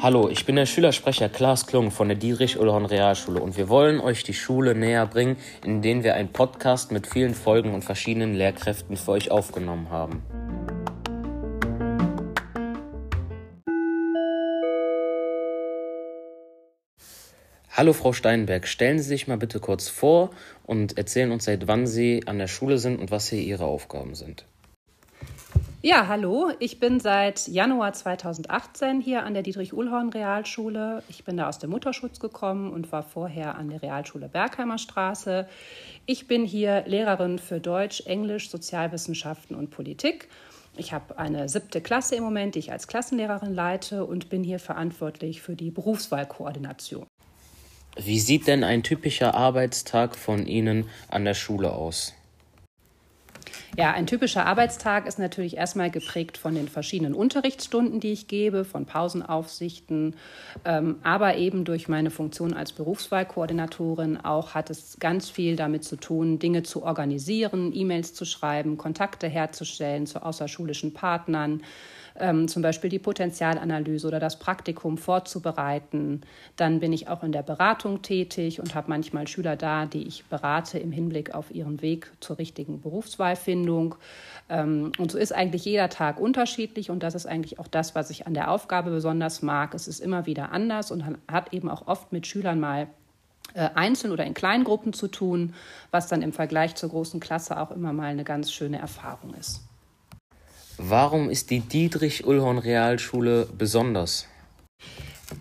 Hallo, ich bin der Schülersprecher Klaas Klung von der Dietrich-Ullhorn Realschule und wir wollen euch die Schule näher bringen, indem wir einen Podcast mit vielen Folgen und verschiedenen Lehrkräften für euch aufgenommen haben. Hallo Frau Steinberg, stellen Sie sich mal bitte kurz vor und erzählen uns, seit wann Sie an der Schule sind und was hier Ihre Aufgaben sind. Ja, hallo, ich bin seit Januar 2018 hier an der Dietrich-Ullhorn Realschule. Ich bin da aus dem Mutterschutz gekommen und war vorher an der Realschule Bergheimer Straße. Ich bin hier Lehrerin für Deutsch, Englisch, Sozialwissenschaften und Politik. Ich habe eine siebte Klasse im Moment, die ich als Klassenlehrerin leite und bin hier verantwortlich für die Berufswahlkoordination. Wie sieht denn ein typischer Arbeitstag von Ihnen an der Schule aus? Ja, ein typischer Arbeitstag ist natürlich erstmal geprägt von den verschiedenen Unterrichtsstunden, die ich gebe, von Pausenaufsichten, ähm, aber eben durch meine Funktion als Berufswahlkoordinatorin auch hat es ganz viel damit zu tun, Dinge zu organisieren, E-Mails zu schreiben, Kontakte herzustellen zu außerschulischen Partnern, ähm, zum Beispiel die Potenzialanalyse oder das Praktikum vorzubereiten. Dann bin ich auch in der Beratung tätig und habe manchmal Schüler da, die ich berate im Hinblick auf ihren Weg zur richtigen Berufswahlfindung. Ähm, und so ist eigentlich jeder Tag unterschiedlich und das ist eigentlich auch das, was ich an der Aufgabe besonders mag. Es ist immer wieder anders und hat eben auch oft mit Schülern mal äh, einzeln oder in kleinen Gruppen zu tun, was dann im Vergleich zur großen Klasse auch immer mal eine ganz schöne Erfahrung ist. Warum ist die Dietrich-Ullhorn-Realschule besonders?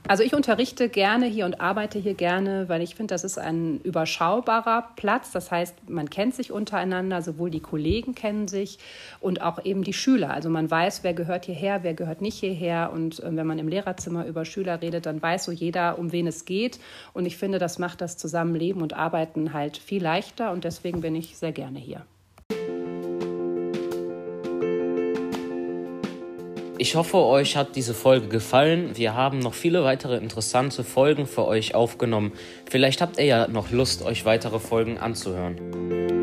Also ich unterrichte gerne hier und arbeite hier gerne, weil ich finde, das ist ein überschaubarer Platz. Das heißt, man kennt sich untereinander, sowohl die Kollegen kennen sich und auch eben die Schüler. Also man weiß, wer gehört hierher, wer gehört nicht hierher. Und äh, wenn man im Lehrerzimmer über Schüler redet, dann weiß so jeder, um wen es geht. Und ich finde, das macht das Zusammenleben und Arbeiten halt viel leichter. Und deswegen bin ich sehr gerne hier. Ich hoffe, euch hat diese Folge gefallen. Wir haben noch viele weitere interessante Folgen für euch aufgenommen. Vielleicht habt ihr ja noch Lust, euch weitere Folgen anzuhören.